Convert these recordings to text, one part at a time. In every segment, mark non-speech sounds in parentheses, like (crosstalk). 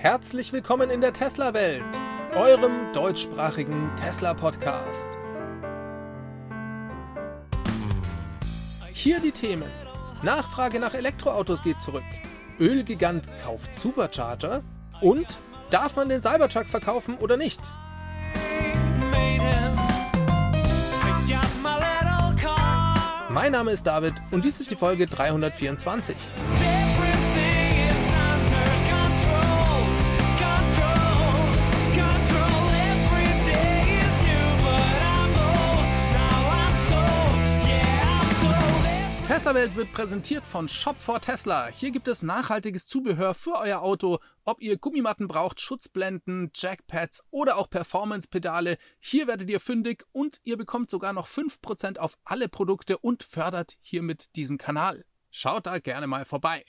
Herzlich willkommen in der Tesla-Welt, eurem deutschsprachigen Tesla-Podcast. Hier die Themen. Nachfrage nach Elektroautos geht zurück. Ölgigant kauft Supercharger. Und darf man den Cybertruck verkaufen oder nicht? Mein Name ist David und dies ist die Folge 324. Tesla Welt wird präsentiert von Shop for Tesla. Hier gibt es nachhaltiges Zubehör für euer Auto. Ob ihr Gummimatten braucht, Schutzblenden, Jackpads oder auch Performance-Pedale, hier werdet ihr fündig und ihr bekommt sogar noch 5% auf alle Produkte und fördert hiermit diesen Kanal. Schaut da gerne mal vorbei.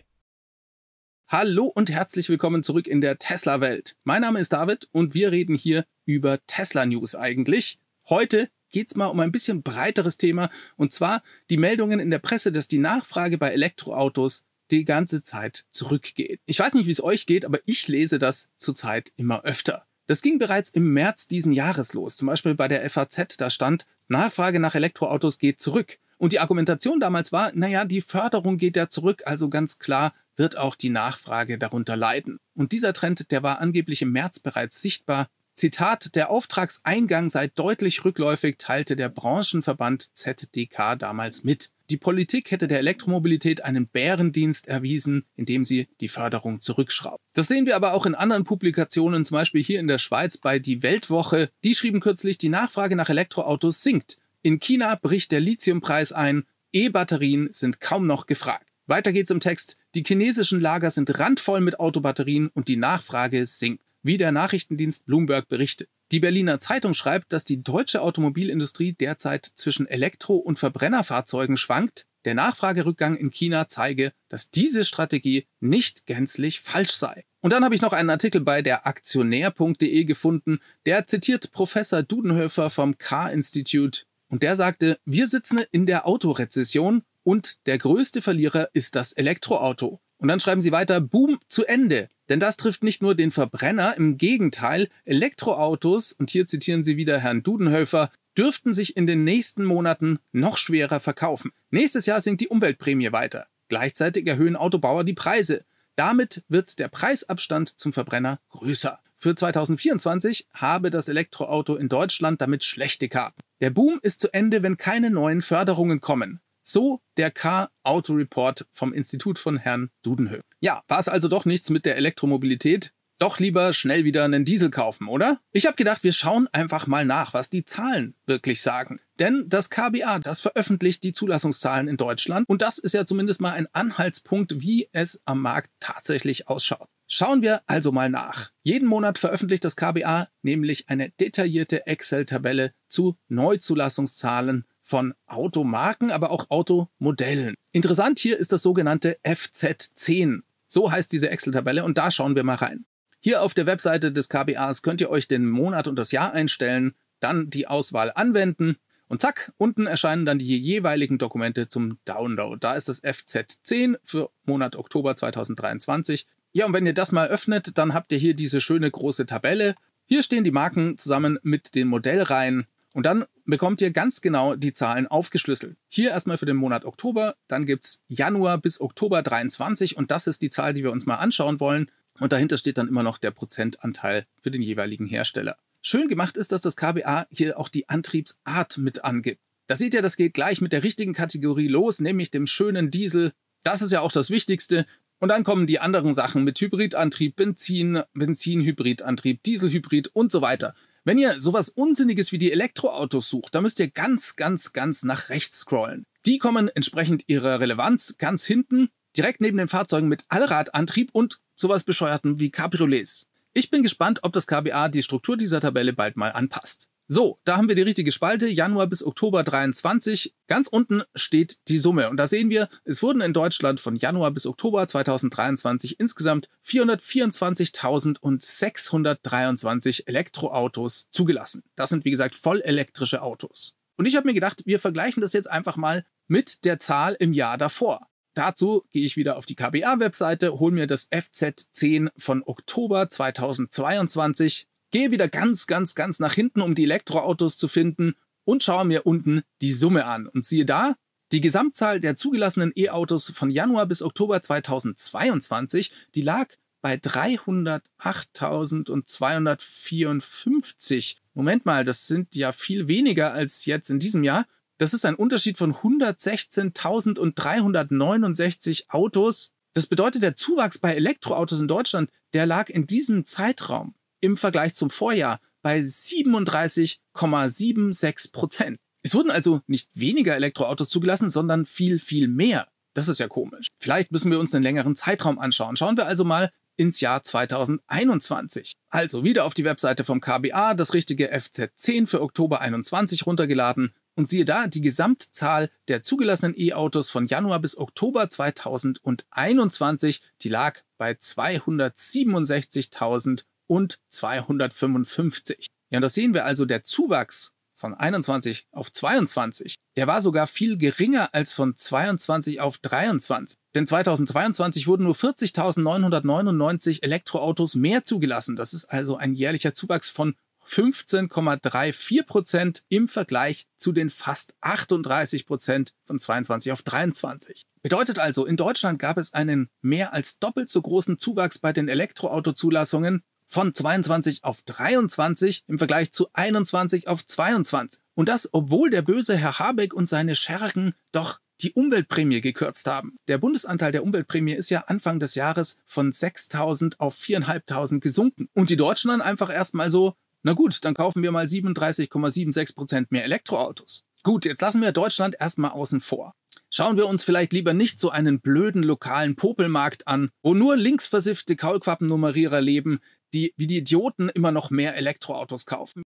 Hallo und herzlich willkommen zurück in der Tesla Welt. Mein Name ist David und wir reden hier über Tesla News eigentlich. Heute geht's mal um ein bisschen breiteres Thema, und zwar die Meldungen in der Presse, dass die Nachfrage bei Elektroautos die ganze Zeit zurückgeht. Ich weiß nicht, wie es euch geht, aber ich lese das zurzeit immer öfter. Das ging bereits im März diesen Jahres los. Zum Beispiel bei der FAZ, da stand, Nachfrage nach Elektroautos geht zurück. Und die Argumentation damals war, naja, die Förderung geht ja zurück, also ganz klar wird auch die Nachfrage darunter leiden. Und dieser Trend, der war angeblich im März bereits sichtbar. Zitat, der Auftragseingang sei deutlich rückläufig, teilte der Branchenverband ZDK damals mit. Die Politik hätte der Elektromobilität einen Bärendienst erwiesen, indem sie die Förderung zurückschraubt. Das sehen wir aber auch in anderen Publikationen, zum Beispiel hier in der Schweiz bei Die Weltwoche. Die schrieben kürzlich, die Nachfrage nach Elektroautos sinkt. In China bricht der Lithiumpreis ein. E-Batterien sind kaum noch gefragt. Weiter geht's im Text. Die chinesischen Lager sind randvoll mit Autobatterien und die Nachfrage sinkt wie der Nachrichtendienst Bloomberg berichtet. Die Berliner Zeitung schreibt, dass die deutsche Automobilindustrie derzeit zwischen Elektro- und Verbrennerfahrzeugen schwankt. Der Nachfragerückgang in China zeige, dass diese Strategie nicht gänzlich falsch sei. Und dann habe ich noch einen Artikel bei der Aktionär.de gefunden, der zitiert Professor Dudenhöfer vom Car-Institute und der sagte, wir sitzen in der Autorezession und der größte Verlierer ist das Elektroauto. Und dann schreiben sie weiter, Boom zu Ende. Denn das trifft nicht nur den Verbrenner, im Gegenteil, Elektroautos, und hier zitieren sie wieder Herrn Dudenhöfer, dürften sich in den nächsten Monaten noch schwerer verkaufen. Nächstes Jahr sinkt die Umweltprämie weiter. Gleichzeitig erhöhen Autobauer die Preise. Damit wird der Preisabstand zum Verbrenner größer. Für 2024 habe das Elektroauto in Deutschland damit schlechte Karten. Der Boom ist zu Ende, wenn keine neuen Förderungen kommen. So der Car-Auto-Report vom Institut von Herrn Dudenhöh. Ja, war es also doch nichts mit der Elektromobilität? Doch lieber schnell wieder einen Diesel kaufen, oder? Ich habe gedacht, wir schauen einfach mal nach, was die Zahlen wirklich sagen. Denn das KBA, das veröffentlicht die Zulassungszahlen in Deutschland und das ist ja zumindest mal ein Anhaltspunkt, wie es am Markt tatsächlich ausschaut. Schauen wir also mal nach. Jeden Monat veröffentlicht das KBA nämlich eine detaillierte Excel-Tabelle zu Neuzulassungszahlen von Automarken, aber auch Automodellen. Interessant hier ist das sogenannte FZ10. So heißt diese Excel-Tabelle und da schauen wir mal rein. Hier auf der Webseite des KBAs könnt ihr euch den Monat und das Jahr einstellen, dann die Auswahl anwenden und zack, unten erscheinen dann die jeweiligen Dokumente zum Download. Da ist das FZ10 für Monat Oktober 2023. Ja, und wenn ihr das mal öffnet, dann habt ihr hier diese schöne große Tabelle. Hier stehen die Marken zusammen mit den Modellreihen und dann bekommt ihr ganz genau die Zahlen aufgeschlüsselt. Hier erstmal für den Monat Oktober, dann gibt's Januar bis Oktober 23 und das ist die Zahl, die wir uns mal anschauen wollen. Und dahinter steht dann immer noch der Prozentanteil für den jeweiligen Hersteller. Schön gemacht ist, dass das KBA hier auch die Antriebsart mit angibt. Da seht ihr, das geht gleich mit der richtigen Kategorie los, nämlich dem schönen Diesel. Das ist ja auch das Wichtigste. Und dann kommen die anderen Sachen mit Hybridantrieb, Benzin, Benzinhybridantrieb, Dieselhybrid und so weiter. Wenn ihr sowas Unsinniges wie die Elektroautos sucht, dann müsst ihr ganz, ganz, ganz nach rechts scrollen. Die kommen entsprechend ihrer Relevanz ganz hinten, direkt neben den Fahrzeugen mit Allradantrieb und sowas bescheuerten wie Cabriolets. Ich bin gespannt, ob das KBA die Struktur dieser Tabelle bald mal anpasst. So, da haben wir die richtige Spalte, Januar bis Oktober 23. Ganz unten steht die Summe. Und da sehen wir, es wurden in Deutschland von Januar bis Oktober 2023 insgesamt 424.623 Elektroautos zugelassen. Das sind, wie gesagt, voll elektrische Autos. Und ich habe mir gedacht, wir vergleichen das jetzt einfach mal mit der Zahl im Jahr davor. Dazu gehe ich wieder auf die KBA-Webseite, hole mir das FZ10 von Oktober 2022, gehe wieder ganz, ganz, ganz nach hinten, um die Elektroautos zu finden und schaue mir unten die Summe an. Und siehe da, die Gesamtzahl der zugelassenen E-Autos von Januar bis Oktober 2022, die lag bei 308.254. Moment mal, das sind ja viel weniger als jetzt in diesem Jahr. Das ist ein Unterschied von 116.369 Autos. Das bedeutet, der Zuwachs bei Elektroautos in Deutschland, der lag in diesem Zeitraum im Vergleich zum Vorjahr bei 37,76 Prozent. Es wurden also nicht weniger Elektroautos zugelassen, sondern viel, viel mehr. Das ist ja komisch. Vielleicht müssen wir uns einen längeren Zeitraum anschauen. Schauen wir also mal ins Jahr 2021. Also wieder auf die Webseite vom KBA, das richtige FZ10 für Oktober 21 runtergeladen und siehe da, die Gesamtzahl der zugelassenen E-Autos von Januar bis Oktober 2021, die lag bei 267.000 und 255. Ja, und das sehen wir also, der Zuwachs von 21 auf 22, der war sogar viel geringer als von 22 auf 23. Denn 2022 wurden nur 40.999 Elektroautos mehr zugelassen. Das ist also ein jährlicher Zuwachs von 15,34 Prozent im Vergleich zu den fast 38 Prozent von 22 auf 23. Bedeutet also, in Deutschland gab es einen mehr als doppelt so großen Zuwachs bei den Elektroautozulassungen von 22 auf 23 im Vergleich zu 21 auf 22. Und das, obwohl der böse Herr Habeck und seine Schergen doch die Umweltprämie gekürzt haben. Der Bundesanteil der Umweltprämie ist ja Anfang des Jahres von 6.000 auf 4.500 gesunken. Und die Deutschen dann einfach erstmal so, na gut, dann kaufen wir mal 37,76 Prozent mehr Elektroautos. Gut, jetzt lassen wir Deutschland erstmal außen vor. Schauen wir uns vielleicht lieber nicht so einen blöden lokalen Popelmarkt an, wo nur linksversiffte Kaulquappennummerierer leben, die wie die Idioten immer noch mehr Elektroautos kaufen.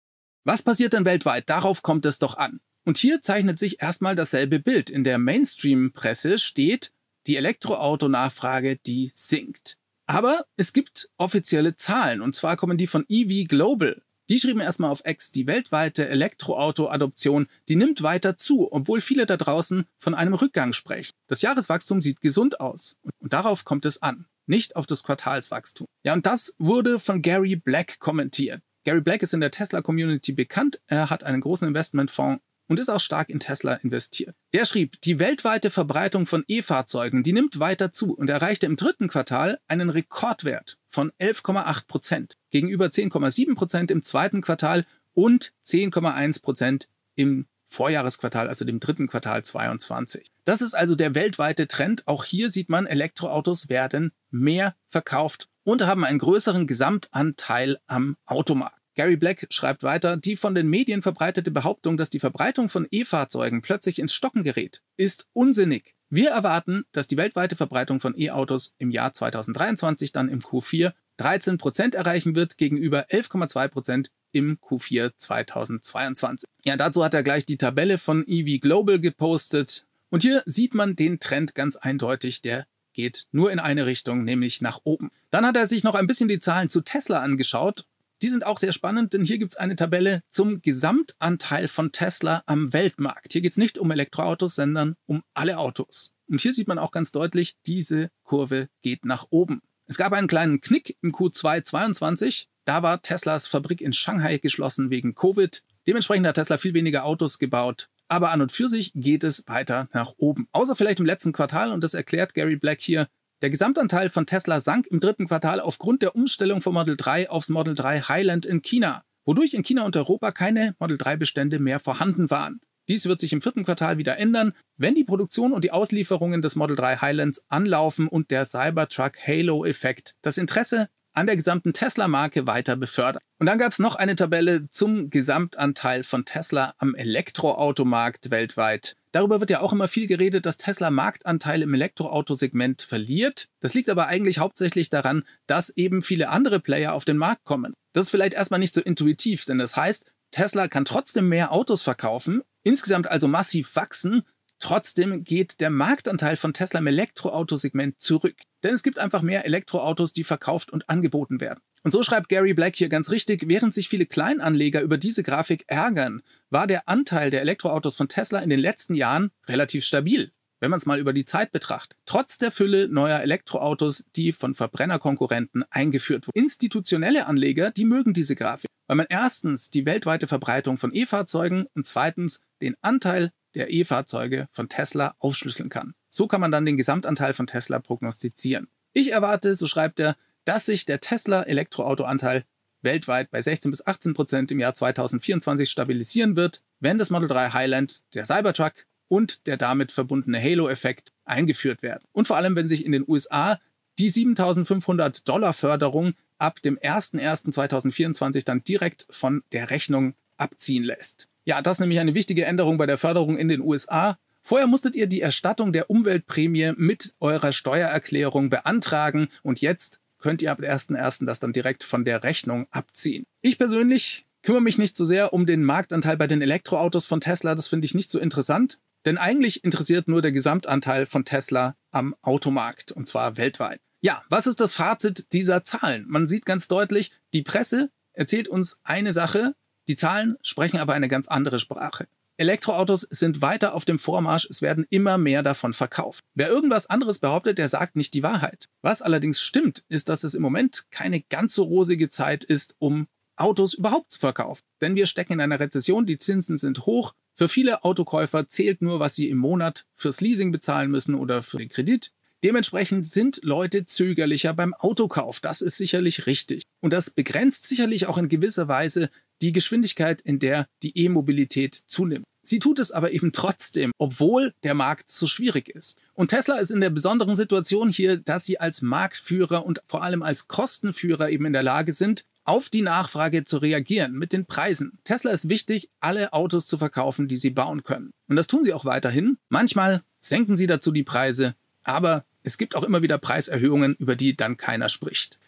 Was passiert denn weltweit? Darauf kommt es doch an. Und hier zeichnet sich erstmal dasselbe Bild. In der Mainstream-Presse steht, die Elektroautonachfrage, die sinkt. Aber es gibt offizielle Zahlen, und zwar kommen die von EV Global. Die schrieben erstmal auf X, die weltweite Elektroauto-Adoption, die nimmt weiter zu, obwohl viele da draußen von einem Rückgang sprechen. Das Jahreswachstum sieht gesund aus. Und darauf kommt es an nicht auf das Quartalswachstum. Ja, und das wurde von Gary Black kommentiert. Gary Black ist in der Tesla-Community bekannt. Er hat einen großen Investmentfonds und ist auch stark in Tesla investiert. Der schrieb, die weltweite Verbreitung von E-Fahrzeugen, die nimmt weiter zu und erreichte im dritten Quartal einen Rekordwert von 11,8 Prozent gegenüber 10,7 Prozent im zweiten Quartal und 10,1 Prozent im Vorjahresquartal, also dem dritten Quartal 22. Das ist also der weltweite Trend. Auch hier sieht man, Elektroautos werden mehr verkauft und haben einen größeren Gesamtanteil am Automarkt. Gary Black schreibt weiter, die von den Medien verbreitete Behauptung, dass die Verbreitung von E-Fahrzeugen plötzlich ins Stocken gerät, ist unsinnig. Wir erwarten, dass die weltweite Verbreitung von E-Autos im Jahr 2023 dann im Q4 13 Prozent erreichen wird gegenüber 11,2 Prozent im Q4 2022. Ja, dazu hat er gleich die Tabelle von EV Global gepostet. Und hier sieht man den Trend ganz eindeutig, der geht nur in eine Richtung, nämlich nach oben. Dann hat er sich noch ein bisschen die Zahlen zu Tesla angeschaut. Die sind auch sehr spannend, denn hier gibt es eine Tabelle zum Gesamtanteil von Tesla am Weltmarkt. Hier geht es nicht um Elektroautos, sondern um alle Autos. Und hier sieht man auch ganz deutlich, diese Kurve geht nach oben. Es gab einen kleinen Knick im Q2 22. Da war Teslas Fabrik in Shanghai geschlossen wegen Covid. Dementsprechend hat Tesla viel weniger Autos gebaut. Aber an und für sich geht es weiter nach oben. Außer vielleicht im letzten Quartal, und das erklärt Gary Black hier. Der Gesamtanteil von Tesla sank im dritten Quartal aufgrund der Umstellung vom Model 3 aufs Model 3 Highland in China, wodurch in China und Europa keine Model 3 Bestände mehr vorhanden waren. Dies wird sich im vierten Quartal wieder ändern, wenn die Produktion und die Auslieferungen des Model 3 Highlands anlaufen und der Cybertruck Halo-Effekt das Interesse an der gesamten Tesla-Marke weiter befördert. Und dann gab es noch eine Tabelle zum Gesamtanteil von Tesla am Elektroautomarkt weltweit. Darüber wird ja auch immer viel geredet, dass Tesla Marktanteil im Elektroautosegment verliert. Das liegt aber eigentlich hauptsächlich daran, dass eben viele andere Player auf den Markt kommen. Das ist vielleicht erstmal nicht so intuitiv, denn das heißt, Tesla kann trotzdem mehr Autos verkaufen, insgesamt also massiv wachsen, trotzdem geht der Marktanteil von Tesla im Elektroautosegment zurück. Denn es gibt einfach mehr Elektroautos, die verkauft und angeboten werden. Und so schreibt Gary Black hier ganz richtig, während sich viele Kleinanleger über diese Grafik ärgern, war der Anteil der Elektroautos von Tesla in den letzten Jahren relativ stabil. wenn man es mal über die Zeit betrachtet. Trotz der Fülle neuer Elektroautos, die von Verbrennerkonkurrenten eingeführt wurden. Institutionelle Anleger, die mögen diese Grafik, weil man erstens die weltweite Verbreitung von E-Fahrzeugen und zweitens den Anteil der E-Fahrzeuge von Tesla aufschlüsseln kann. So kann man dann den Gesamtanteil von Tesla prognostizieren. Ich erwarte, so schreibt er, dass sich der Tesla Elektroautoanteil weltweit bei 16 bis 18 Prozent im Jahr 2024 stabilisieren wird, wenn das Model 3 Highland, der Cybertruck und der damit verbundene Halo-Effekt eingeführt werden. Und vor allem, wenn sich in den USA die 7500 Dollar Förderung ab dem 01.01.2024 dann direkt von der Rechnung abziehen lässt. Ja, das ist nämlich eine wichtige Änderung bei der Förderung in den USA. Vorher musstet ihr die Erstattung der Umweltprämie mit eurer Steuererklärung beantragen und jetzt könnt ihr ab 1.1. das dann direkt von der Rechnung abziehen. Ich persönlich kümmere mich nicht so sehr um den Marktanteil bei den Elektroautos von Tesla, das finde ich nicht so interessant, denn eigentlich interessiert nur der Gesamtanteil von Tesla am Automarkt und zwar weltweit. Ja, was ist das Fazit dieser Zahlen? Man sieht ganz deutlich, die Presse erzählt uns eine Sache, die Zahlen sprechen aber eine ganz andere Sprache. Elektroautos sind weiter auf dem Vormarsch, es werden immer mehr davon verkauft. Wer irgendwas anderes behauptet, der sagt nicht die Wahrheit. Was allerdings stimmt, ist, dass es im Moment keine ganz so rosige Zeit ist, um Autos überhaupt zu verkaufen. Denn wir stecken in einer Rezession, die Zinsen sind hoch. Für viele Autokäufer zählt nur, was sie im Monat fürs Leasing bezahlen müssen oder für den Kredit. Dementsprechend sind Leute zögerlicher beim Autokauf. Das ist sicherlich richtig. Und das begrenzt sicherlich auch in gewisser Weise die Geschwindigkeit, in der die E-Mobilität zunimmt. Sie tut es aber eben trotzdem, obwohl der Markt so schwierig ist. Und Tesla ist in der besonderen Situation hier, dass sie als Marktführer und vor allem als Kostenführer eben in der Lage sind, auf die Nachfrage zu reagieren mit den Preisen. Tesla ist wichtig, alle Autos zu verkaufen, die sie bauen können. Und das tun sie auch weiterhin. Manchmal senken sie dazu die Preise, aber es gibt auch immer wieder Preiserhöhungen, über die dann keiner spricht.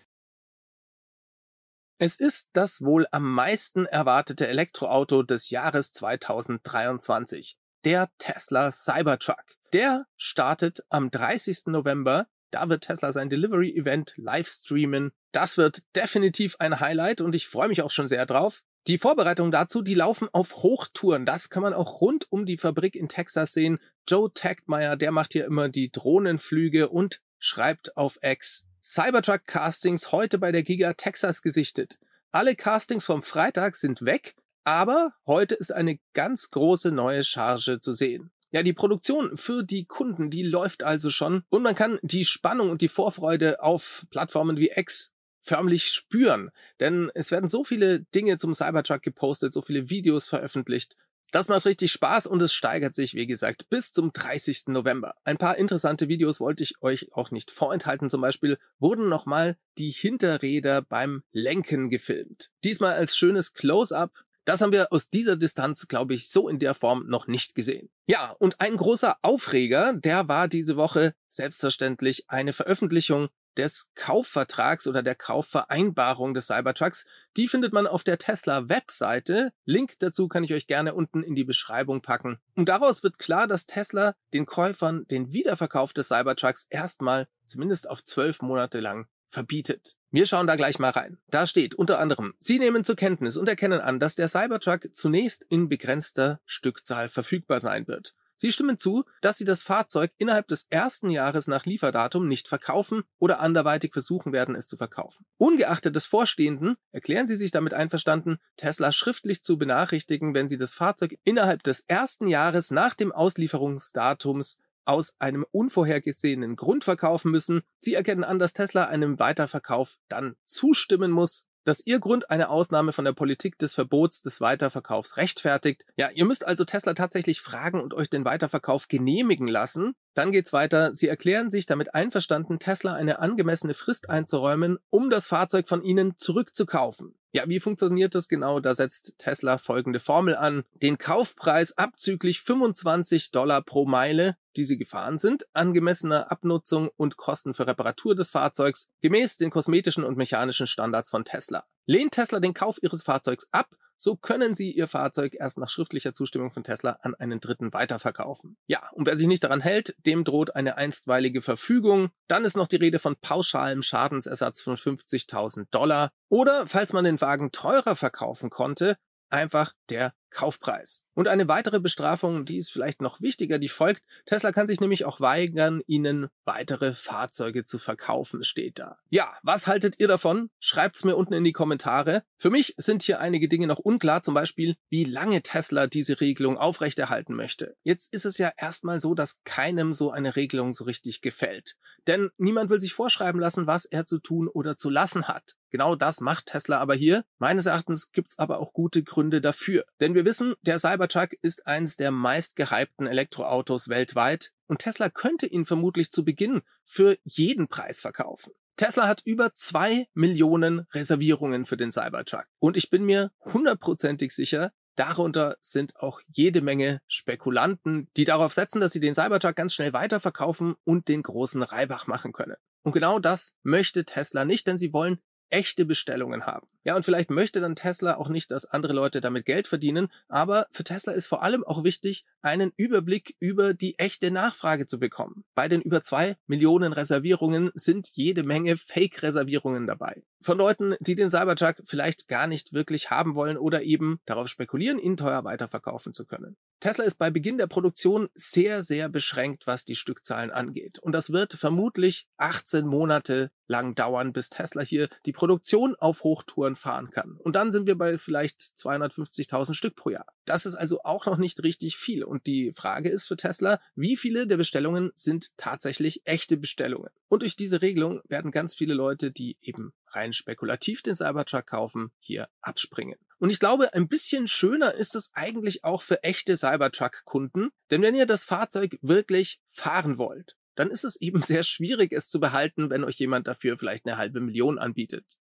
Es ist das wohl am meisten erwartete Elektroauto des Jahres 2023, der Tesla Cybertruck. Der startet am 30. November. Da wird Tesla sein Delivery Event live streamen. Das wird definitiv ein Highlight und ich freue mich auch schon sehr drauf. Die Vorbereitungen dazu, die laufen auf Hochtouren. Das kann man auch rund um die Fabrik in Texas sehen. Joe Tagmeyer, der macht hier immer die Drohnenflüge und schreibt auf X. Cybertruck Castings heute bei der Giga Texas gesichtet. Alle Castings vom Freitag sind weg, aber heute ist eine ganz große neue Charge zu sehen. Ja, die Produktion für die Kunden, die läuft also schon und man kann die Spannung und die Vorfreude auf Plattformen wie X förmlich spüren, denn es werden so viele Dinge zum Cybertruck gepostet, so viele Videos veröffentlicht das macht richtig Spaß und es steigert sich, wie gesagt, bis zum 30. November. Ein paar interessante Videos wollte ich euch auch nicht vorenthalten. Zum Beispiel wurden nochmal die Hinterräder beim Lenken gefilmt. Diesmal als schönes Close-up. Das haben wir aus dieser Distanz, glaube ich, so in der Form noch nicht gesehen. Ja, und ein großer Aufreger, der war diese Woche selbstverständlich eine Veröffentlichung des Kaufvertrags oder der Kaufvereinbarung des Cybertrucks. Die findet man auf der Tesla Webseite. Link dazu kann ich euch gerne unten in die Beschreibung packen. Und daraus wird klar, dass Tesla den Käufern den Wiederverkauf des Cybertrucks erstmal zumindest auf zwölf Monate lang verbietet. Wir schauen da gleich mal rein. Da steht unter anderem, Sie nehmen zur Kenntnis und erkennen an, dass der Cybertruck zunächst in begrenzter Stückzahl verfügbar sein wird. Sie stimmen zu, dass Sie das Fahrzeug innerhalb des ersten Jahres nach Lieferdatum nicht verkaufen oder anderweitig versuchen werden, es zu verkaufen. Ungeachtet des Vorstehenden erklären Sie sich damit einverstanden, Tesla schriftlich zu benachrichtigen, wenn Sie das Fahrzeug innerhalb des ersten Jahres nach dem Auslieferungsdatums aus einem unvorhergesehenen Grund verkaufen müssen. Sie erkennen an, dass Tesla einem Weiterverkauf dann zustimmen muss dass Ihr Grund eine Ausnahme von der Politik des Verbots des Weiterverkaufs rechtfertigt. Ja, ihr müsst also Tesla tatsächlich fragen und euch den Weiterverkauf genehmigen lassen. Dann geht's weiter. Sie erklären sich damit einverstanden, Tesla eine angemessene Frist einzuräumen, um das Fahrzeug von Ihnen zurückzukaufen. Ja, wie funktioniert das genau? Da setzt Tesla folgende Formel an. Den Kaufpreis abzüglich 25 Dollar pro Meile, die sie gefahren sind, angemessener Abnutzung und Kosten für Reparatur des Fahrzeugs, gemäß den kosmetischen und mechanischen Standards von Tesla. Lehnt Tesla den Kauf ihres Fahrzeugs ab, so können Sie Ihr Fahrzeug erst nach schriftlicher Zustimmung von Tesla an einen Dritten weiterverkaufen. Ja, und wer sich nicht daran hält, dem droht eine einstweilige Verfügung. Dann ist noch die Rede von pauschalem Schadensersatz von 50.000 Dollar. Oder, falls man den Wagen teurer verkaufen konnte, einfach der Kaufpreis. Und eine weitere Bestrafung, die ist vielleicht noch wichtiger, die folgt. Tesla kann sich nämlich auch weigern, Ihnen weitere Fahrzeuge zu verkaufen, steht da. Ja, was haltet ihr davon? Schreibt's mir unten in die Kommentare. Für mich sind hier einige Dinge noch unklar, zum Beispiel, wie lange Tesla diese Regelung aufrechterhalten möchte. Jetzt ist es ja erstmal so, dass keinem so eine Regelung so richtig gefällt. Denn niemand will sich vorschreiben lassen, was er zu tun oder zu lassen hat. Genau das macht Tesla aber hier. Meines Erachtens gibt's aber auch gute Gründe dafür. Denn wir wissen, der Cybertruck ist eins der meist gehypten Elektroautos weltweit und Tesla könnte ihn vermutlich zu Beginn für jeden Preis verkaufen. Tesla hat über zwei Millionen Reservierungen für den Cybertruck. Und ich bin mir hundertprozentig sicher, Darunter sind auch jede Menge Spekulanten, die darauf setzen, dass sie den Cybertruck ganz schnell weiterverkaufen und den großen Reibach machen können. Und genau das möchte Tesla nicht, denn sie wollen echte Bestellungen haben. Ja, und vielleicht möchte dann Tesla auch nicht, dass andere Leute damit Geld verdienen, aber für Tesla ist vor allem auch wichtig, einen Überblick über die echte Nachfrage zu bekommen. Bei den über zwei Millionen Reservierungen sind jede Menge Fake-Reservierungen dabei. Von Leuten, die den Cybertruck vielleicht gar nicht wirklich haben wollen oder eben darauf spekulieren, ihn teuer weiterverkaufen zu können. Tesla ist bei Beginn der Produktion sehr, sehr beschränkt, was die Stückzahlen angeht. Und das wird vermutlich 18 Monate lang dauern, bis Tesla hier die Produktion auf Hochtouren fahren kann. Und dann sind wir bei vielleicht 250.000 Stück pro Jahr. Das ist also auch noch nicht richtig viel. Und die Frage ist für Tesla, wie viele der Bestellungen sind tatsächlich echte Bestellungen? Und durch diese Regelung werden ganz viele Leute, die eben rein spekulativ den Cybertruck kaufen, hier abspringen. Und ich glaube, ein bisschen schöner ist es eigentlich auch für echte Cybertruck-Kunden, denn wenn ihr das Fahrzeug wirklich fahren wollt, dann ist es eben (laughs) sehr schwierig, es zu behalten, wenn euch jemand dafür vielleicht eine halbe Million anbietet.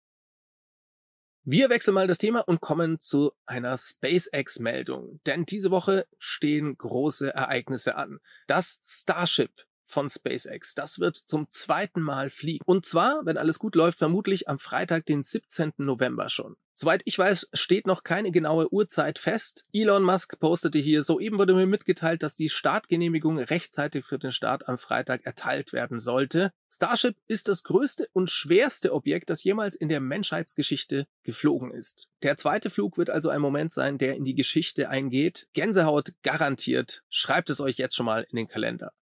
Wir wechseln mal das Thema und kommen zu einer SpaceX-Meldung, denn diese Woche stehen große Ereignisse an. Das Starship von SpaceX. Das wird zum zweiten Mal fliegen. Und zwar, wenn alles gut läuft, vermutlich am Freitag, den 17. November schon. Soweit ich weiß, steht noch keine genaue Uhrzeit fest. Elon Musk postete hier, soeben wurde mir mitgeteilt, dass die Startgenehmigung rechtzeitig für den Start am Freitag erteilt werden sollte. Starship ist das größte und schwerste Objekt, das jemals in der Menschheitsgeschichte geflogen ist. Der zweite Flug wird also ein Moment sein, der in die Geschichte eingeht. Gänsehaut garantiert. Schreibt es euch jetzt schon mal in den Kalender.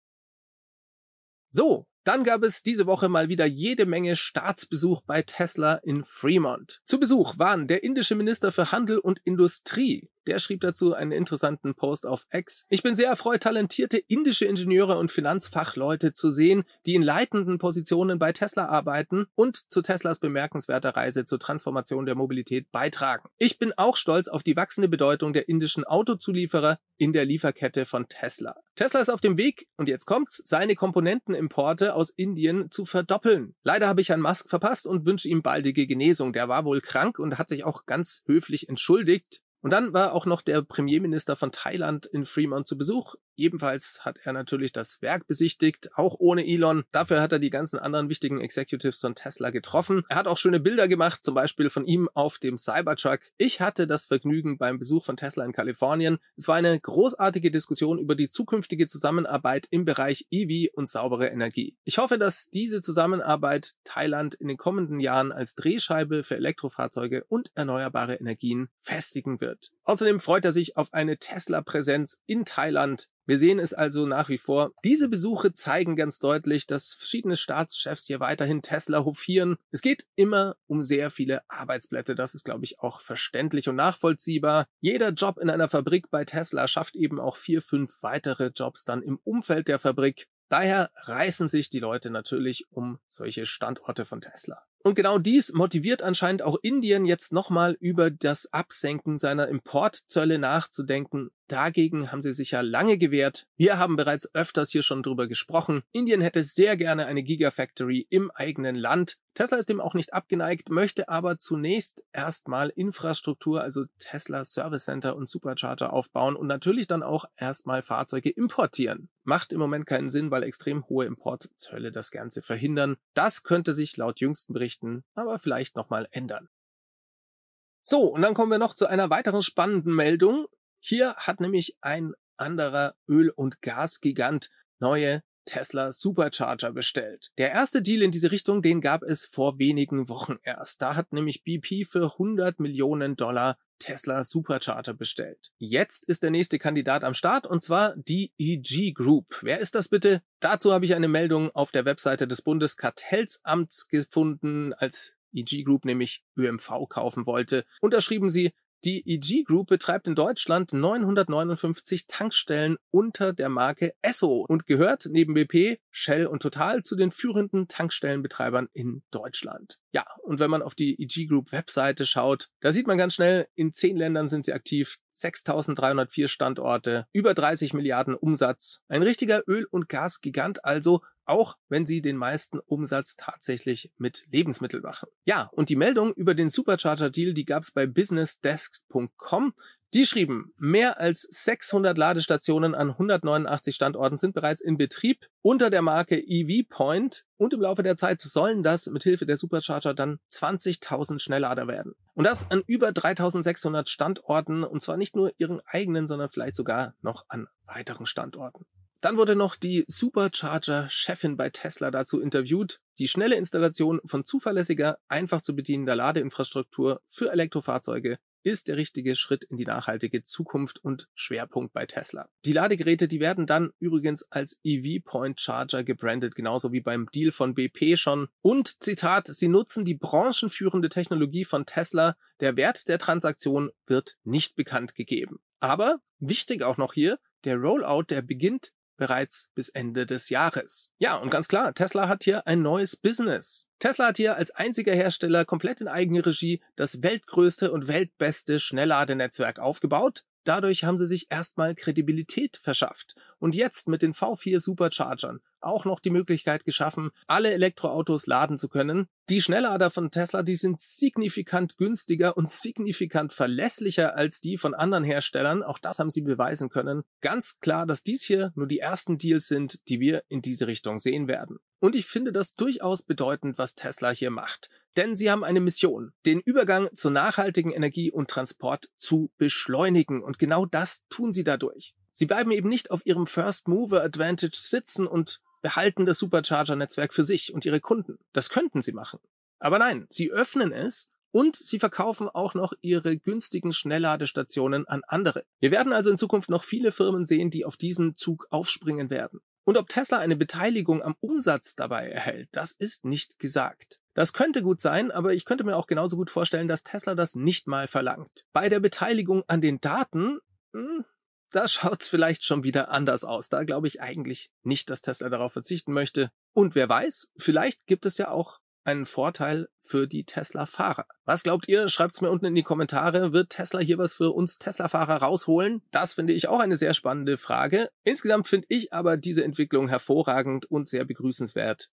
So, dann gab es diese Woche mal wieder jede Menge Staatsbesuch bei Tesla in Fremont. Zu Besuch waren der indische Minister für Handel und Industrie, der schrieb dazu einen interessanten Post auf X. Ich bin sehr erfreut, talentierte indische Ingenieure und Finanzfachleute zu sehen, die in leitenden Positionen bei Tesla arbeiten und zu Teslas bemerkenswerter Reise zur Transformation der Mobilität beitragen. Ich bin auch stolz auf die wachsende Bedeutung der indischen Autozulieferer in der Lieferkette von Tesla. Tesla ist auf dem Weg, und jetzt kommt's, seine Komponentenimporte aus Indien zu verdoppeln. Leider habe ich Herrn Musk verpasst und wünsche ihm baldige Genesung. Der war wohl krank und hat sich auch ganz höflich entschuldigt. Und dann war auch noch der Premierminister von Thailand in Fremont zu Besuch. Ebenfalls hat er natürlich das Werk besichtigt, auch ohne Elon. Dafür hat er die ganzen anderen wichtigen Executives von Tesla getroffen. Er hat auch schöne Bilder gemacht, zum Beispiel von ihm auf dem Cybertruck. Ich hatte das Vergnügen beim Besuch von Tesla in Kalifornien. Es war eine großartige Diskussion über die zukünftige Zusammenarbeit im Bereich EV und saubere Energie. Ich hoffe, dass diese Zusammenarbeit Thailand in den kommenden Jahren als Drehscheibe für Elektrofahrzeuge und erneuerbare Energien festigen wird. Außerdem freut er sich auf eine Tesla-Präsenz in Thailand wir sehen es also nach wie vor. Diese Besuche zeigen ganz deutlich, dass verschiedene Staatschefs hier weiterhin Tesla hofieren. Es geht immer um sehr viele Arbeitsplätze. Das ist, glaube ich, auch verständlich und nachvollziehbar. Jeder Job in einer Fabrik bei Tesla schafft eben auch vier, fünf weitere Jobs dann im Umfeld der Fabrik. Daher reißen sich die Leute natürlich um solche Standorte von Tesla. Und genau dies motiviert anscheinend auch Indien jetzt nochmal über das Absenken seiner Importzölle nachzudenken. Dagegen haben sie sich ja lange gewehrt. Wir haben bereits öfters hier schon drüber gesprochen. Indien hätte sehr gerne eine Gigafactory im eigenen Land. Tesla ist dem auch nicht abgeneigt, möchte aber zunächst erstmal Infrastruktur, also Tesla Service Center und Supercharger aufbauen und natürlich dann auch erstmal Fahrzeuge importieren. Macht im Moment keinen Sinn, weil extrem hohe Importzölle das Ganze verhindern. Das könnte sich laut jüngsten Berichten aber vielleicht nochmal ändern. So, und dann kommen wir noch zu einer weiteren spannenden Meldung. Hier hat nämlich ein anderer Öl- und Gasgigant neue Tesla Supercharger bestellt. Der erste Deal in diese Richtung, den gab es vor wenigen Wochen erst. Da hat nämlich BP für 100 Millionen Dollar Tesla Supercharger bestellt. Jetzt ist der nächste Kandidat am Start und zwar die EG Group. Wer ist das bitte? Dazu habe ich eine Meldung auf der Webseite des Bundeskartellsamts gefunden, als EG Group nämlich ÖMV kaufen wollte. Und da schrieben sie, die EG Group betreibt in Deutschland 959 Tankstellen unter der Marke Esso und gehört neben BP, Shell und Total zu den führenden Tankstellenbetreibern in Deutschland. Ja, und wenn man auf die EG Group Webseite schaut, da sieht man ganz schnell, in zehn Ländern sind sie aktiv, 6304 Standorte, über 30 Milliarden Umsatz. Ein richtiger Öl- und Gasgigant also auch wenn sie den meisten Umsatz tatsächlich mit Lebensmitteln machen. Ja, und die Meldung über den Supercharger-Deal, die gab es bei businessdesk.com. Die schrieben, mehr als 600 Ladestationen an 189 Standorten sind bereits in Betrieb unter der Marke EV Point und im Laufe der Zeit sollen das mit Hilfe der Supercharger dann 20.000 Schnelllader werden. Und das an über 3600 Standorten und zwar nicht nur ihren eigenen, sondern vielleicht sogar noch an weiteren Standorten. Dann wurde noch die Supercharger-Chefin bei Tesla dazu interviewt. Die schnelle Installation von zuverlässiger, einfach zu bedienender Ladeinfrastruktur für Elektrofahrzeuge ist der richtige Schritt in die nachhaltige Zukunft und Schwerpunkt bei Tesla. Die Ladegeräte, die werden dann übrigens als EV Point Charger gebrandet, genauso wie beim Deal von BP schon. Und Zitat, sie nutzen die branchenführende Technologie von Tesla. Der Wert der Transaktion wird nicht bekannt gegeben. Aber wichtig auch noch hier, der Rollout, der beginnt bereits bis Ende des Jahres. Ja, und ganz klar, Tesla hat hier ein neues Business. Tesla hat hier als einziger Hersteller komplett in eigener Regie das weltgrößte und weltbeste Schnellladenetzwerk aufgebaut. Dadurch haben sie sich erstmal Kredibilität verschafft. Und jetzt mit den V4 Superchargern auch noch die Möglichkeit geschaffen, alle Elektroautos laden zu können. Die Schnelllader von Tesla, die sind signifikant günstiger und signifikant verlässlicher als die von anderen Herstellern. Auch das haben sie beweisen können. Ganz klar, dass dies hier nur die ersten Deals sind, die wir in diese Richtung sehen werden. Und ich finde das durchaus bedeutend, was Tesla hier macht. Denn sie haben eine Mission, den Übergang zur nachhaltigen Energie und Transport zu beschleunigen. Und genau das tun sie dadurch. Sie bleiben eben nicht auf ihrem First Mover Advantage sitzen und behalten das Supercharger-Netzwerk für sich und ihre Kunden. Das könnten sie machen. Aber nein, sie öffnen es und sie verkaufen auch noch ihre günstigen Schnellladestationen an andere. Wir werden also in Zukunft noch viele Firmen sehen, die auf diesen Zug aufspringen werden. Und ob Tesla eine Beteiligung am Umsatz dabei erhält, das ist nicht gesagt. Das könnte gut sein, aber ich könnte mir auch genauso gut vorstellen, dass Tesla das nicht mal verlangt. Bei der Beteiligung an den Daten, hm, da schaut's vielleicht schon wieder anders aus. Da glaube ich eigentlich nicht, dass Tesla darauf verzichten möchte. Und wer weiß, vielleicht gibt es ja auch einen Vorteil für die Tesla-Fahrer. Was glaubt ihr? Schreibt's mir unten in die Kommentare. Wird Tesla hier was für uns Tesla-Fahrer rausholen? Das finde ich auch eine sehr spannende Frage. Insgesamt finde ich aber diese Entwicklung hervorragend und sehr begrüßenswert.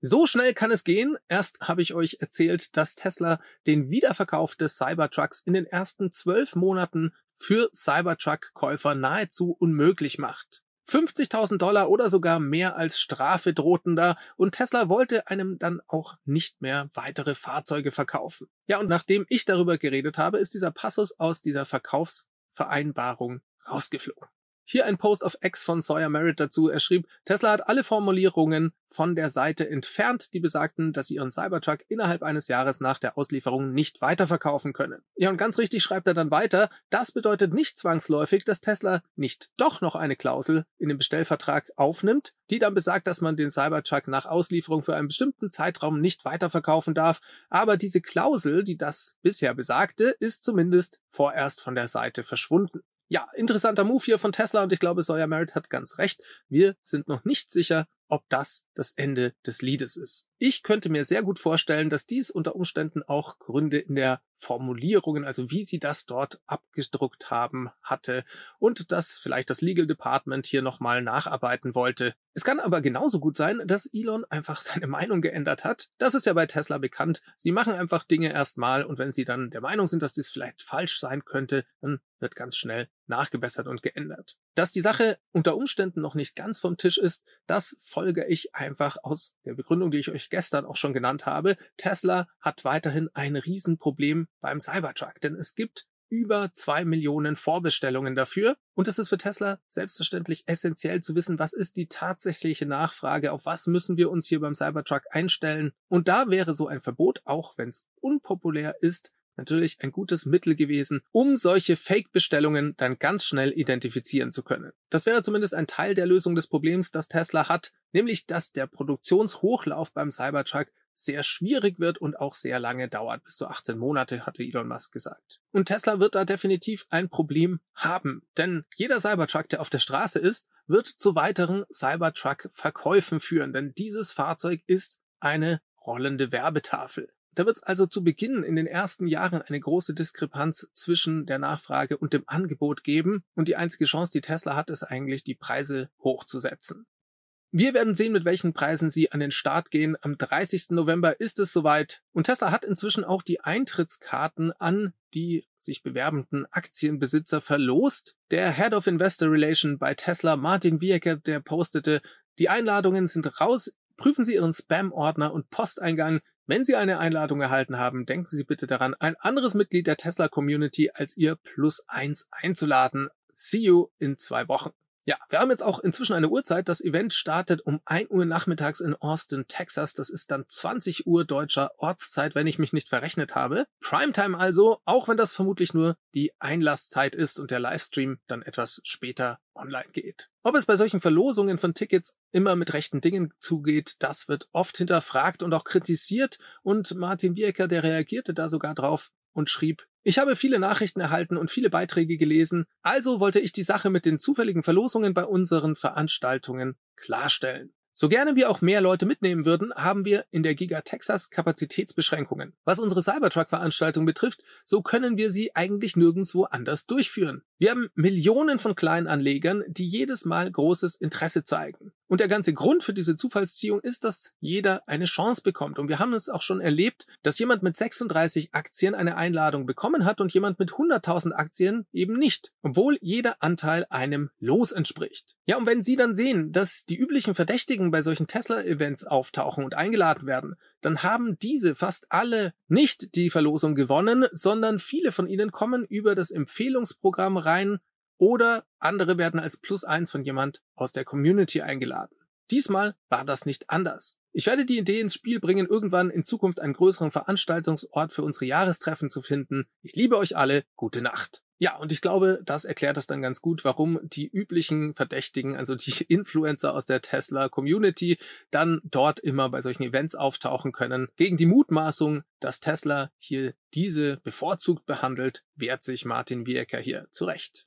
So schnell kann es gehen. Erst habe ich euch erzählt, dass Tesla den Wiederverkauf des Cybertrucks in den ersten zwölf Monaten für Cybertruck-Käufer nahezu unmöglich macht. 50.000 Dollar oder sogar mehr als Strafe drohten da und Tesla wollte einem dann auch nicht mehr weitere Fahrzeuge verkaufen. Ja, und nachdem ich darüber geredet habe, ist dieser Passus aus dieser Verkaufsvereinbarung rausgeflogen. Hier ein Post auf X von Sawyer Merritt dazu. Er schrieb, Tesla hat alle Formulierungen von der Seite entfernt, die besagten, dass sie ihren Cybertruck innerhalb eines Jahres nach der Auslieferung nicht weiterverkaufen können. Ja, und ganz richtig schreibt er dann weiter, das bedeutet nicht zwangsläufig, dass Tesla nicht doch noch eine Klausel in den Bestellvertrag aufnimmt, die dann besagt, dass man den Cybertruck nach Auslieferung für einen bestimmten Zeitraum nicht weiterverkaufen darf. Aber diese Klausel, die das bisher besagte, ist zumindest vorerst von der Seite verschwunden. Ja, interessanter Move hier von Tesla und ich glaube, Sawyer Merritt hat ganz recht. Wir sind noch nicht sicher, ob das das Ende des Liedes ist. Ich könnte mir sehr gut vorstellen, dass dies unter Umständen auch Gründe in der Formulierungen, also wie sie das dort abgedruckt haben, hatte und dass vielleicht das Legal Department hier nochmal nacharbeiten wollte. Es kann aber genauso gut sein, dass Elon einfach (laughs) seine Meinung geändert hat. Das ist ja bei Tesla bekannt. Sie machen einfach Dinge erstmal und wenn sie dann der Meinung sind, dass dies vielleicht falsch sein könnte, dann wird ganz schnell nachgebessert und geändert. Dass die Sache unter Umständen noch nicht ganz vom Tisch ist, das folge ich einfach aus der Begründung, die ich euch gestern auch schon genannt habe. Tesla hat weiterhin ein Riesenproblem beim Cybertruck, denn es gibt über zwei Millionen Vorbestellungen dafür. Und es ist für Tesla selbstverständlich essentiell zu wissen, was ist die tatsächliche Nachfrage, auf was müssen wir uns hier beim Cybertruck einstellen. Und da wäre so ein Verbot, auch wenn es unpopulär ist, natürlich ein gutes Mittel gewesen, um solche Fake-Bestellungen dann ganz schnell identifizieren zu können. Das wäre zumindest ein Teil der Lösung des Problems, das Tesla hat, nämlich dass der Produktionshochlauf beim Cybertruck sehr schwierig wird und auch sehr lange dauert. Bis zu 18 Monate, hatte Elon Musk gesagt. Und Tesla wird da definitiv ein Problem haben. Denn jeder Cybertruck, der auf der Straße ist, wird zu weiteren Cybertruck-Verkäufen führen. Denn dieses Fahrzeug ist eine rollende Werbetafel. Da wird es also zu Beginn in den ersten Jahren eine große Diskrepanz zwischen der Nachfrage und dem Angebot geben. Und die einzige Chance, die Tesla hat, ist eigentlich, die Preise hochzusetzen. Wir werden sehen, mit welchen Preisen sie an den Start gehen. Am 30. November ist es soweit. Und Tesla hat inzwischen auch die Eintrittskarten an die sich bewerbenden Aktienbesitzer verlost. Der Head of Investor Relation bei Tesla, Martin Wiecker, der postete, die Einladungen sind raus. Prüfen Sie Ihren Spam-Ordner und Posteingang. Wenn Sie eine Einladung erhalten haben, denken Sie bitte daran, ein anderes Mitglied der Tesla Community als Ihr Plus eins einzuladen. See you in zwei Wochen. Ja, wir haben jetzt auch inzwischen eine Uhrzeit. Das Event startet um 1 Uhr nachmittags in Austin, Texas. Das ist dann 20 Uhr deutscher Ortszeit, wenn ich mich nicht verrechnet habe. Primetime also, auch wenn das vermutlich nur die Einlasszeit ist und der Livestream dann etwas später online geht. Ob es bei solchen Verlosungen von Tickets immer mit rechten Dingen zugeht, das wird oft hinterfragt und auch kritisiert und Martin Wiecker, der reagierte da sogar drauf und schrieb, ich habe viele Nachrichten erhalten und viele Beiträge gelesen, also wollte ich die Sache mit den zufälligen Verlosungen bei unseren Veranstaltungen klarstellen. So gerne wir auch mehr Leute mitnehmen würden, haben wir in der Giga Texas Kapazitätsbeschränkungen. Was unsere Cybertruck-Veranstaltung betrifft, so können wir sie eigentlich nirgendwo anders durchführen. Wir haben Millionen von Kleinanlegern, die jedes Mal großes Interesse zeigen. Und der ganze Grund für diese Zufallsziehung ist, dass jeder eine Chance bekommt. Und wir haben es auch schon erlebt, dass jemand mit 36 Aktien eine Einladung bekommen hat und jemand mit 100.000 Aktien eben nicht, obwohl jeder Anteil einem Los entspricht. Ja, und wenn Sie dann sehen, dass die üblichen Verdächtigen bei solchen Tesla-Events auftauchen und eingeladen werden, dann haben diese fast alle nicht die Verlosung gewonnen, sondern viele von ihnen kommen über das Empfehlungsprogramm rein oder andere werden als Plus eins von jemand aus der Community eingeladen. Diesmal war das nicht anders. Ich werde die Idee ins Spiel bringen, irgendwann in Zukunft einen größeren Veranstaltungsort für unsere Jahrestreffen zu finden. Ich liebe euch alle. Gute Nacht. Ja, und ich glaube, das erklärt das dann ganz gut, warum die üblichen Verdächtigen, also die (laughs) Influencer aus der Tesla Community, dann dort immer bei solchen Events auftauchen können. Gegen die Mutmaßung, dass Tesla hier diese bevorzugt behandelt, wehrt sich Martin Wiecker hier zurecht.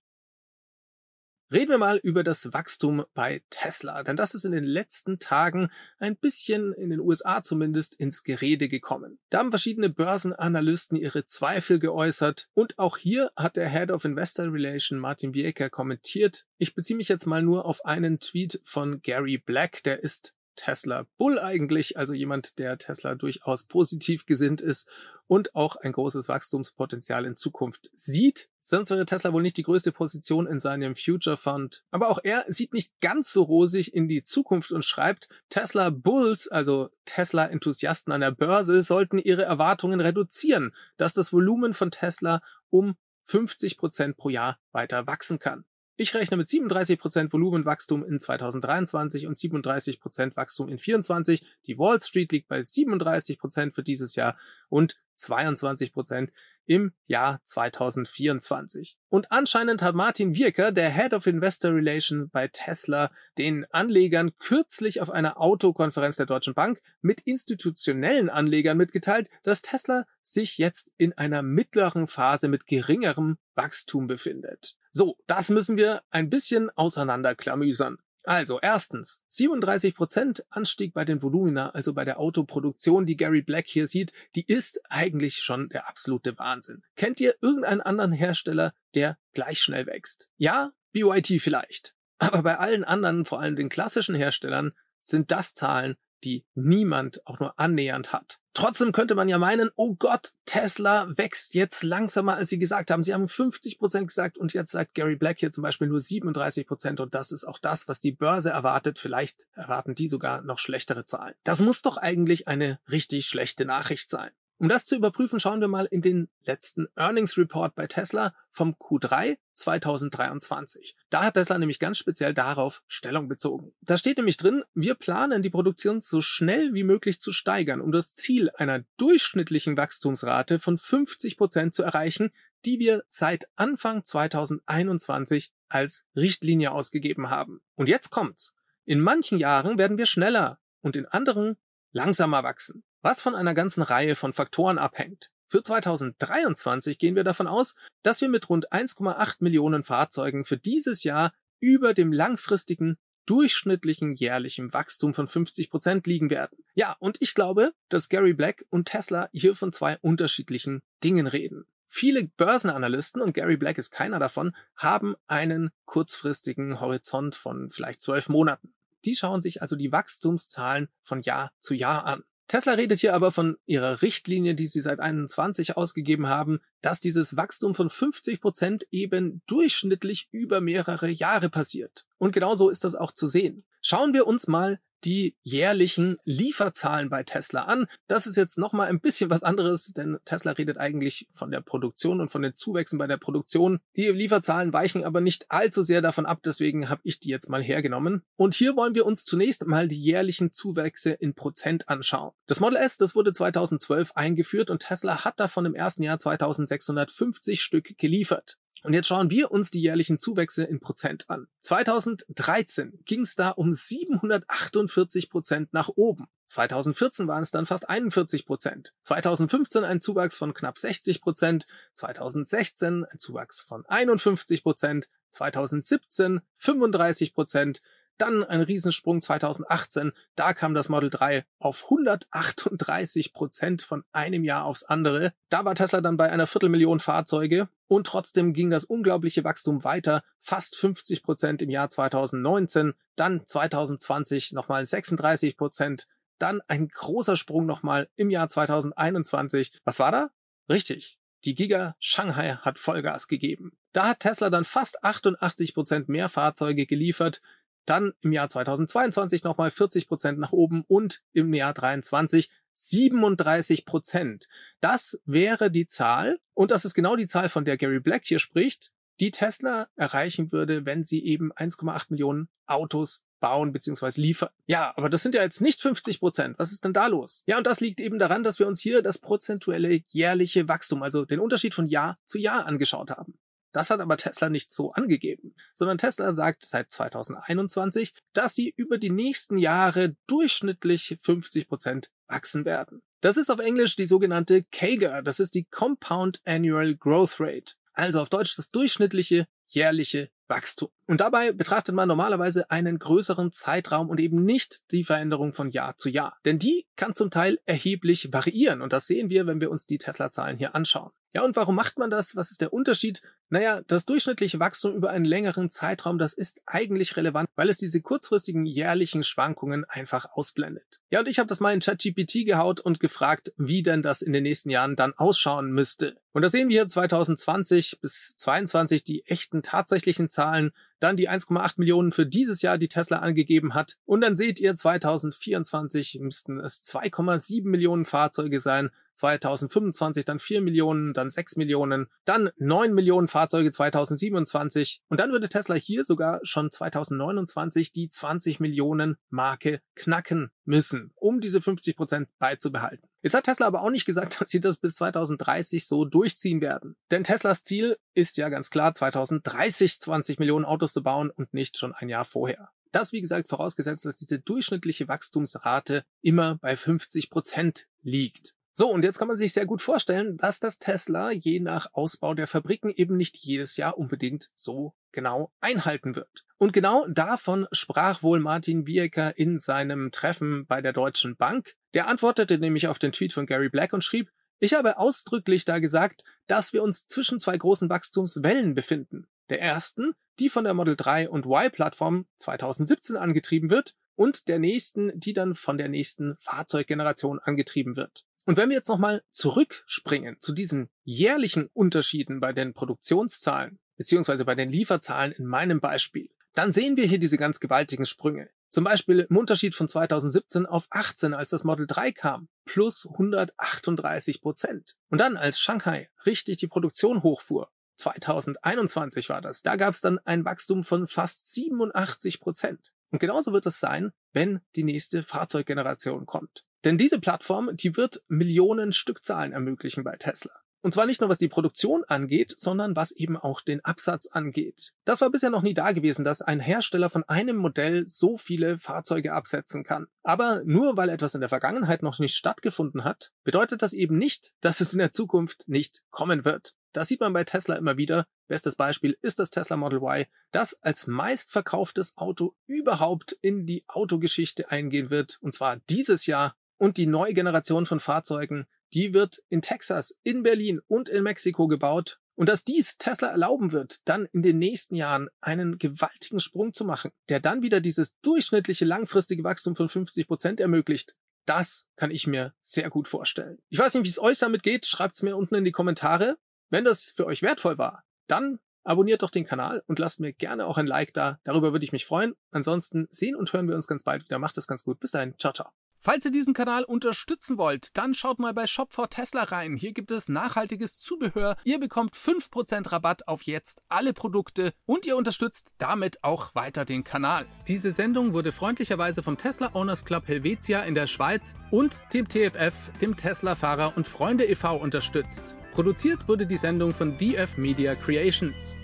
Reden wir mal über das Wachstum bei Tesla, denn das ist in den letzten Tagen ein bisschen in den USA zumindest ins Gerede gekommen. Da haben verschiedene Börsenanalysten ihre Zweifel geäußert und auch hier hat der Head of Investor Relation Martin Vieker kommentiert. Ich beziehe mich jetzt mal nur auf einen Tweet von Gary Black, der ist Tesla Bull eigentlich, also jemand, der Tesla durchaus positiv gesinnt ist und auch ein großes Wachstumspotenzial in Zukunft sieht. Sonst wäre Tesla wohl nicht die größte Position in seinem Future Fund. Aber auch er sieht nicht ganz so rosig in die Zukunft und schreibt, Tesla Bulls, also Tesla-Enthusiasten an der Börse, sollten ihre Erwartungen reduzieren, dass das Volumen von Tesla um 50 Prozent pro Jahr weiter wachsen kann. Ich rechne mit 37% Volumenwachstum in 2023 und 37% Wachstum in 2024. Die Wall Street liegt bei 37% für dieses Jahr und 22% im Jahr 2024. Und anscheinend hat Martin Wirker, der Head of Investor Relations bei Tesla, den Anlegern kürzlich auf einer Autokonferenz der Deutschen Bank mit institutionellen Anlegern mitgeteilt, dass Tesla sich jetzt in einer mittleren Phase mit geringerem Wachstum befindet. So, das müssen wir ein bisschen auseinanderklamüsern. Also erstens, 37% Anstieg bei den Volumina, also bei der Autoproduktion, die Gary Black hier sieht, die ist eigentlich schon der absolute Wahnsinn. Kennt ihr irgendeinen anderen Hersteller, der gleich schnell wächst? Ja, BYT vielleicht. Aber bei allen anderen, vor allem den klassischen Herstellern, sind das Zahlen, die niemand auch nur annähernd hat. Trotzdem könnte man ja meinen, oh Gott, Tesla wächst jetzt langsamer, als sie gesagt haben. Sie haben 50 Prozent gesagt und jetzt sagt Gary Black hier zum Beispiel nur 37 Prozent und das ist auch das, was die Börse erwartet. Vielleicht erwarten die sogar noch schlechtere Zahlen. Das muss doch eigentlich eine richtig schlechte Nachricht sein. Um das zu überprüfen, schauen wir mal in den letzten Earnings Report bei Tesla vom Q3 2023. Da hat Tesla nämlich ganz speziell darauf Stellung bezogen. Da steht nämlich drin, wir planen die Produktion so schnell wie möglich zu steigern, um das Ziel einer durchschnittlichen Wachstumsrate von 50 Prozent zu erreichen, die wir seit Anfang 2021 als Richtlinie ausgegeben haben. Und jetzt kommt's. In manchen Jahren werden wir schneller und in anderen langsamer wachsen, was von einer ganzen Reihe von Faktoren abhängt. Für 2023 gehen wir davon aus, dass wir mit rund 1,8 Millionen Fahrzeugen für dieses Jahr über dem langfristigen durchschnittlichen jährlichen Wachstum von 50 Prozent liegen werden. Ja, und ich glaube, dass Gary Black und Tesla hier von zwei unterschiedlichen Dingen reden. Viele Börsenanalysten, und Gary Black ist keiner davon, haben einen kurzfristigen Horizont von vielleicht zwölf Monaten. Die schauen sich also die Wachstumszahlen von Jahr zu Jahr an. Tesla redet hier aber von ihrer Richtlinie, die sie seit 21 ausgegeben haben, dass dieses Wachstum von 50 Prozent eben durchschnittlich über mehrere Jahre passiert. Und genauso ist das auch zu sehen. Schauen wir uns mal die jährlichen Lieferzahlen bei Tesla an. Das ist jetzt nochmal ein bisschen was anderes, denn Tesla redet eigentlich von der Produktion und von den Zuwächsen bei der Produktion. Die Lieferzahlen weichen aber nicht allzu sehr davon ab, deswegen habe ich die jetzt mal hergenommen. Und hier wollen wir uns zunächst mal die jährlichen Zuwächse in Prozent anschauen. Das Model S, das wurde 2012 eingeführt und Tesla hat davon im ersten Jahr 2650 Stück geliefert. Und jetzt schauen wir uns die jährlichen Zuwächse in Prozent an. 2013 ging es da um 748 Prozent nach oben. 2014 waren es dann fast 41 Prozent. 2015 ein Zuwachs von knapp 60 Prozent. 2016 ein Zuwachs von 51 Prozent. 2017 35 Prozent. Dann ein Riesensprung 2018. Da kam das Model 3 auf 138 Prozent von einem Jahr aufs andere. Da war Tesla dann bei einer Viertelmillion Fahrzeuge. Und trotzdem ging das unglaubliche Wachstum weiter. Fast 50 Prozent im Jahr 2019. Dann 2020 nochmal 36 Prozent. Dann ein großer Sprung nochmal im Jahr 2021. Was war da? Richtig. Die Giga Shanghai hat Vollgas gegeben. Da hat Tesla dann fast 88 Prozent mehr Fahrzeuge geliefert dann im Jahr 2022 nochmal 40 Prozent nach oben und im Jahr 23 37 Prozent. Das wäre die Zahl, und das ist genau die Zahl, von der Gary Black hier spricht, die Tesla erreichen würde, wenn sie eben 1,8 Millionen Autos bauen bzw. liefern. Ja, aber das sind ja jetzt nicht 50 Prozent. Was ist denn da los? Ja, und das liegt eben daran, dass wir uns hier das prozentuelle jährliche Wachstum, also den Unterschied von Jahr zu Jahr angeschaut haben. Das hat aber Tesla nicht so angegeben, sondern Tesla sagt seit 2021, dass sie über die nächsten Jahre durchschnittlich 50 Prozent wachsen werden. Das ist auf Englisch die sogenannte CAGR, das ist die Compound Annual Growth Rate, also auf Deutsch das durchschnittliche jährliche Wachstum. Und dabei betrachtet man normalerweise einen größeren Zeitraum und eben nicht die Veränderung von Jahr zu Jahr. Denn die kann zum Teil erheblich variieren und das sehen wir, wenn wir uns die Tesla-Zahlen hier anschauen. Ja, und warum macht man das? Was ist der Unterschied? Naja, das durchschnittliche Wachstum über einen längeren Zeitraum, das ist eigentlich relevant, weil es diese kurzfristigen jährlichen Schwankungen einfach ausblendet. Ja, und ich habe das mal in ChatGPT gehaut und gefragt, wie denn das in den nächsten Jahren dann ausschauen müsste. Und da sehen wir 2020 bis 2022 die echten tatsächlichen Zahlen dann die 1,8 Millionen für dieses Jahr, die Tesla angegeben hat. Und dann seht ihr, 2024 müssten es 2,7 Millionen Fahrzeuge sein. 2025 dann 4 Millionen, dann 6 Millionen, dann 9 Millionen Fahrzeuge 2027 und dann würde Tesla hier sogar schon 2029 die 20 Millionen Marke knacken müssen, um diese 50 Prozent beizubehalten. Jetzt hat Tesla aber auch nicht gesagt, (laughs) dass sie das bis 2030 so durchziehen werden. Denn Teslas Ziel ist ja ganz klar, 2030 20 Millionen Autos zu bauen und nicht schon ein Jahr vorher. Das, wie gesagt, vorausgesetzt, dass diese durchschnittliche Wachstumsrate immer bei 50 Prozent liegt. So, und jetzt kann man sich sehr gut vorstellen, dass das Tesla je nach Ausbau der Fabriken eben nicht jedes Jahr unbedingt so genau einhalten wird. Und genau davon sprach wohl Martin Wiecker in seinem Treffen bei der Deutschen Bank. Der antwortete nämlich auf den Tweet von Gary Black und schrieb, ich habe ausdrücklich da gesagt, dass wir uns zwischen zwei großen Wachstumswellen befinden. Der ersten, die von der Model 3 und Y-Plattform 2017 angetrieben wird, und der nächsten, die dann von der nächsten Fahrzeuggeneration angetrieben wird. Und wenn wir jetzt nochmal zurückspringen zu diesen jährlichen Unterschieden bei den Produktionszahlen, beziehungsweise bei den Lieferzahlen in meinem Beispiel, dann sehen wir hier diese ganz gewaltigen Sprünge. Zum Beispiel im Unterschied von 2017 auf 18, als das Model 3 kam, plus 138 Prozent. Und dann, als Shanghai richtig die Produktion hochfuhr, 2021 war das, da gab es dann ein Wachstum von fast 87 Prozent. Und genauso wird es sein, wenn die nächste Fahrzeuggeneration kommt. Denn diese Plattform, die wird Millionen Stückzahlen ermöglichen bei Tesla. Und zwar nicht nur was die Produktion angeht, sondern was eben auch den Absatz angeht. Das war bisher noch nie da gewesen, dass ein Hersteller von einem Modell so viele Fahrzeuge absetzen kann. Aber nur weil etwas in der Vergangenheit noch nicht stattgefunden hat, bedeutet das eben nicht, dass es in der Zukunft nicht kommen wird. Das sieht man bei Tesla immer wieder. Bestes Beispiel ist das Tesla Model Y, das als meistverkauftes Auto überhaupt in die Autogeschichte eingehen wird, und zwar dieses Jahr. Und die neue Generation von Fahrzeugen, die wird in Texas, in Berlin und in Mexiko gebaut. Und dass dies Tesla erlauben wird, dann in den nächsten Jahren einen gewaltigen Sprung zu machen, der dann wieder dieses durchschnittliche langfristige Wachstum von 50 Prozent ermöglicht, das kann ich mir sehr gut vorstellen. Ich weiß nicht, wie es euch damit geht. Schreibt es mir unten in die Kommentare. Wenn das für euch wertvoll war, dann abonniert doch den Kanal und lasst mir gerne auch ein Like da. Darüber würde ich mich freuen. Ansonsten sehen und hören wir uns ganz bald wieder. Macht es ganz gut. Bis dahin. Ciao, ciao. Falls ihr diesen Kanal unterstützen wollt, dann schaut mal bei Shop for Tesla rein. Hier gibt es nachhaltiges Zubehör. Ihr bekommt 5% Rabatt auf jetzt alle Produkte und ihr unterstützt damit auch weiter den Kanal. Diese Sendung wurde freundlicherweise vom Tesla Owners Club Helvetia in der Schweiz und dem TFF, dem Tesla Fahrer und Freunde e.V. unterstützt. Produziert wurde die Sendung von DF Media Creations.